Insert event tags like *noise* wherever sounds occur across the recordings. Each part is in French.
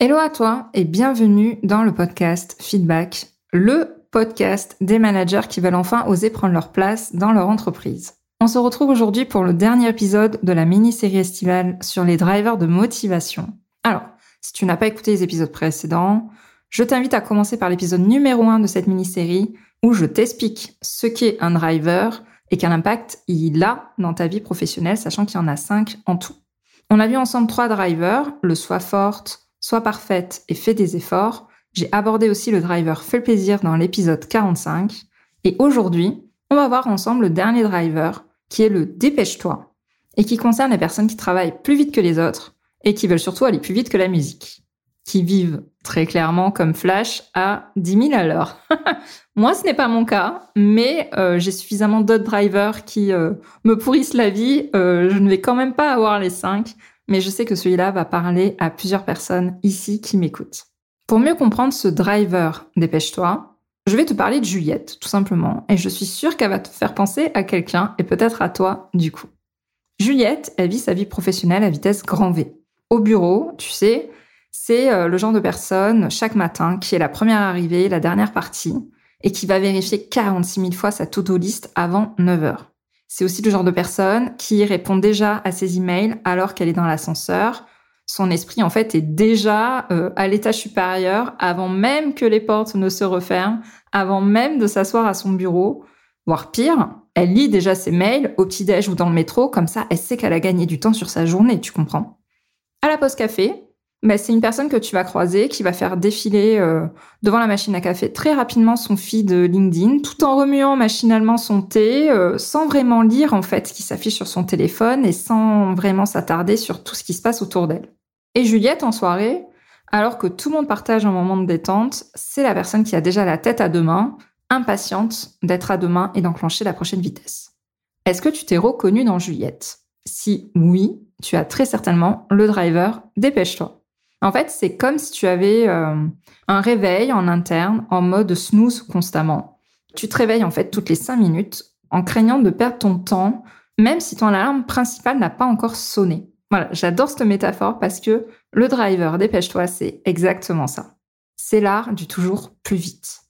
Hello à toi et bienvenue dans le podcast Feedback, le podcast des managers qui veulent enfin oser prendre leur place dans leur entreprise. On se retrouve aujourd'hui pour le dernier épisode de la mini-série estivale sur les drivers de motivation. Alors, si tu n'as pas écouté les épisodes précédents, je t'invite à commencer par l'épisode numéro 1 de cette mini-série où je t'explique ce qu'est un driver et quel impact il a dans ta vie professionnelle, sachant qu'il y en a 5 en tout. On a vu ensemble trois drivers, le soi forte, Sois parfaite et fais des efforts. J'ai abordé aussi le driver Fais le plaisir dans l'épisode 45. Et aujourd'hui, on va voir ensemble le dernier driver qui est le dépêche-toi et qui concerne les personnes qui travaillent plus vite que les autres et qui veulent surtout aller plus vite que la musique. Qui vivent très clairement comme Flash à 10 000 à l'heure. *laughs* Moi, ce n'est pas mon cas, mais euh, j'ai suffisamment d'autres drivers qui euh, me pourrissent la vie. Euh, je ne vais quand même pas avoir les 5 mais je sais que celui-là va parler à plusieurs personnes ici qui m'écoutent. Pour mieux comprendre ce driver, dépêche-toi, je vais te parler de Juliette, tout simplement, et je suis sûre qu'elle va te faire penser à quelqu'un, et peut-être à toi, du coup. Juliette, elle vit sa vie professionnelle à vitesse grand V. Au bureau, tu sais, c'est euh, le genre de personne, chaque matin, qui est la première arrivée, la dernière partie, et qui va vérifier 46 000 fois sa to-do list avant 9 heures. C'est aussi le genre de personne qui répond déjà à ses emails alors qu'elle est dans l'ascenseur. Son esprit, en fait, est déjà euh, à l'étage supérieur avant même que les portes ne se referment, avant même de s'asseoir à son bureau. Voire pire, elle lit déjà ses mails au petit-déj ou dans le métro, comme ça, elle sait qu'elle a gagné du temps sur sa journée, tu comprends. À la pause café, bah, c'est une personne que tu vas croiser qui va faire défiler euh, devant la machine à café très rapidement son feed LinkedIn, tout en remuant machinalement son thé, euh, sans vraiment lire en fait ce qui s'affiche sur son téléphone et sans vraiment s'attarder sur tout ce qui se passe autour d'elle. Et Juliette en soirée, alors que tout le monde partage un moment de détente, c'est la personne qui a déjà la tête à deux mains, impatiente d'être à deux mains et d'enclencher la prochaine vitesse. Est-ce que tu t'es reconnu dans Juliette? Si oui, tu as très certainement le driver, dépêche-toi. En fait, c'est comme si tu avais euh, un réveil en interne en mode snooze constamment. Tu te réveilles en fait toutes les cinq minutes en craignant de perdre ton temps, même si ton alarme principale n'a pas encore sonné. Voilà, j'adore cette métaphore parce que le driver, dépêche-toi, c'est exactement ça. C'est l'art du toujours plus vite.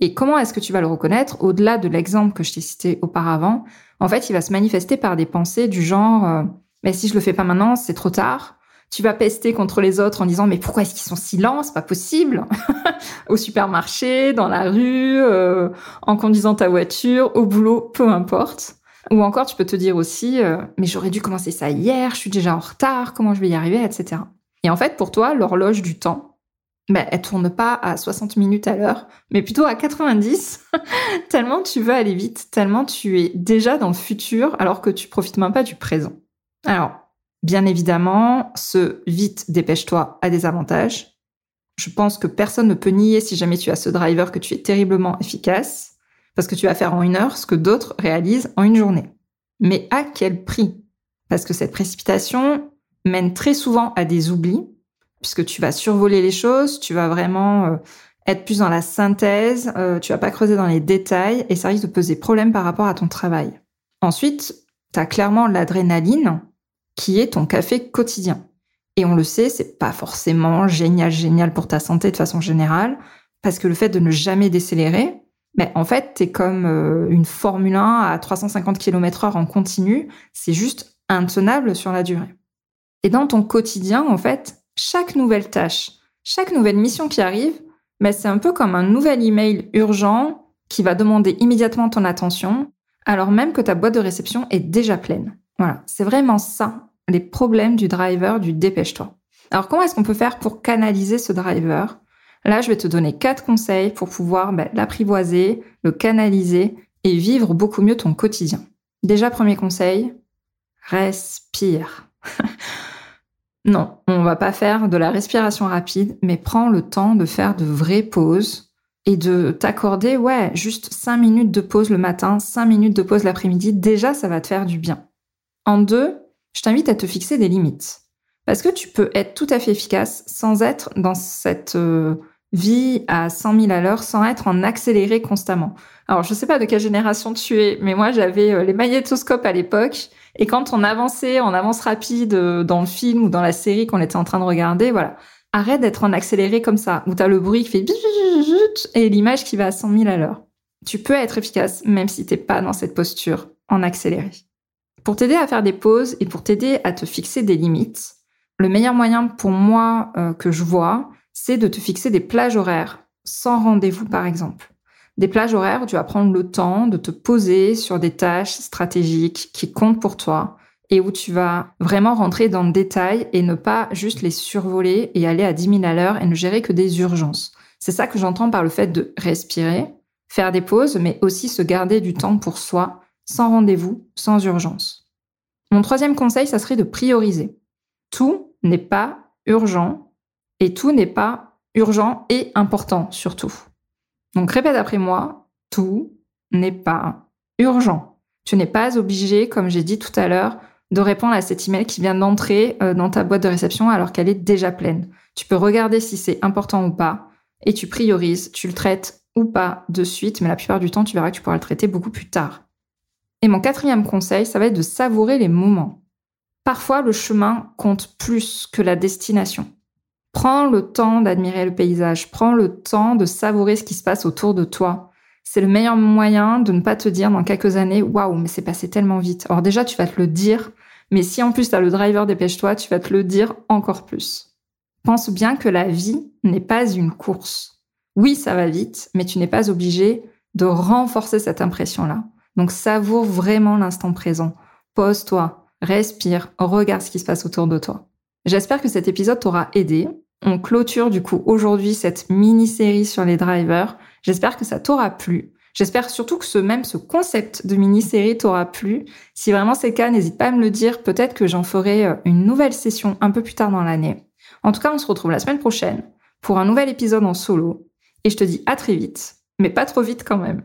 Et comment est-ce que tu vas le reconnaître? Au-delà de l'exemple que je t'ai cité auparavant, en fait, il va se manifester par des pensées du genre euh, mais si je le fais pas maintenant, c'est trop tard tu vas pester contre les autres en disant mais pourquoi est-ce qu'ils sont si lents C'est pas possible. *laughs* au supermarché, dans la rue, euh, en conduisant ta voiture, au boulot, peu importe. Ou encore, tu peux te dire aussi euh, mais j'aurais dû commencer ça hier, je suis déjà en retard, comment je vais y arriver, etc. Et en fait, pour toi, l'horloge du temps, ben, elle tourne pas à 60 minutes à l'heure, mais plutôt à 90, *laughs* tellement tu veux aller vite, tellement tu es déjà dans le futur alors que tu profites même pas du présent. Alors, Bien évidemment, ce vite, dépêche-toi a des avantages. Je pense que personne ne peut nier si jamais tu as ce driver que tu es terriblement efficace, parce que tu vas faire en une heure ce que d'autres réalisent en une journée. Mais à quel prix? Parce que cette précipitation mène très souvent à des oublis, puisque tu vas survoler les choses, tu vas vraiment euh, être plus dans la synthèse, euh, tu vas pas creuser dans les détails, et ça risque de poser problème par rapport à ton travail. Ensuite, tu as clairement l'adrénaline qui est ton café quotidien. Et on le sait, c'est pas forcément génial, génial pour ta santé de façon générale, parce que le fait de ne jamais décélérer, mais en fait, t'es comme euh, une Formule 1 à 350 km heure en continu, c'est juste intenable sur la durée. Et dans ton quotidien, en fait, chaque nouvelle tâche, chaque nouvelle mission qui arrive, mais c'est un peu comme un nouvel email urgent qui va demander immédiatement ton attention, alors même que ta boîte de réception est déjà pleine. Voilà, c'est vraiment ça les problèmes du driver du dépêche-toi. Alors comment est-ce qu'on peut faire pour canaliser ce driver? Là, je vais te donner quatre conseils pour pouvoir bah, l'apprivoiser, le canaliser et vivre beaucoup mieux ton quotidien. Déjà, premier conseil, respire. *laughs* Non, on va pas faire de la respiration rapide, mais prends le temps de faire de vraies pauses et de t'accorder, ouais, juste 5 minutes de pause le matin, 5 minutes de pause l'après-midi. Déjà, ça va te faire du bien. En deux, je t'invite à te fixer des limites. Parce que tu peux être tout à fait efficace sans être dans cette euh, vie à 100 000 à l'heure, sans être en accéléré constamment. Alors, je sais pas de quelle génération tu es, mais moi, j'avais euh, les magnétoscopes à l'époque. Et quand on avançait en avance rapide euh, dans le film ou dans la série qu'on était en train de regarder, voilà. Arrête d'être en accéléré comme ça, où t'as le bruit qui fait et l'image qui va à 100 000 à l'heure. Tu peux être efficace même si t'es pas dans cette posture en accéléré. Pour t'aider à faire des pauses et pour t'aider à te fixer des limites, le meilleur moyen pour moi euh, que je vois, c'est de te fixer des plages horaires, sans rendez-vous par exemple. Des plages horaires où tu vas prendre le temps de te poser sur des tâches stratégiques qui comptent pour toi et où tu vas vraiment rentrer dans le détail et ne pas juste les survoler et aller à 10 000 à l'heure et ne gérer que des urgences. C'est ça que j'entends par le fait de respirer, faire des pauses, mais aussi se garder du temps pour soi, sans rendez-vous, sans urgence. Mon troisième conseil, ça serait de prioriser. Tout n'est pas urgent et tout n'est pas urgent et important surtout. Donc répète après moi, tout n'est pas urgent. Tu n'es pas obligé, comme j'ai dit tout à l'heure, de répondre à cet email qui vient d'entrer euh, dans ta boîte de réception alors qu'elle est déjà pleine. Tu peux regarder si c'est important ou pas et tu priorises, tu le traites ou pas de suite, mais la plupart du temps, tu verras que tu pourras le traiter beaucoup plus tard. Et mon quatrième conseil, ça va être de savourer les moments. Parfois, le chemin compte plus que la destination. Prends le temps d'admirer le paysage, prends le temps de savourer ce qui se passe autour de toi. C'est le meilleur moyen de ne pas te dire dans quelques années, waouh, mais c'est passé tellement vite. Alors déjà, tu vas te le dire, mais si en plus tu as le driver dépêche-toi, tu vas te le dire encore plus. Pense bien que la vie n'est pas une course. Oui, ça va vite, mais tu n'es pas obligé de renforcer cette impression-là. Donc savoure vraiment l'instant présent. Pose-toi, respire, regarde ce qui se passe autour de toi. J'espère que cet épisode t'aura aidé. On clôture du coup aujourd'hui cette mini-série sur les drivers. J'espère que ça t'aura plu. J'espère surtout que ce même ce concept de mini-série t'aura plu. Si vraiment c'est le cas, n'hésite pas à me le dire. Peut-être que j'en ferai euh, une nouvelle session un peu plus tard dans l'année. En tout cas, on se retrouve la semaine prochaine pour un nouvel épisode en solo. Et je te dis à très vite, mais pas trop vite quand même.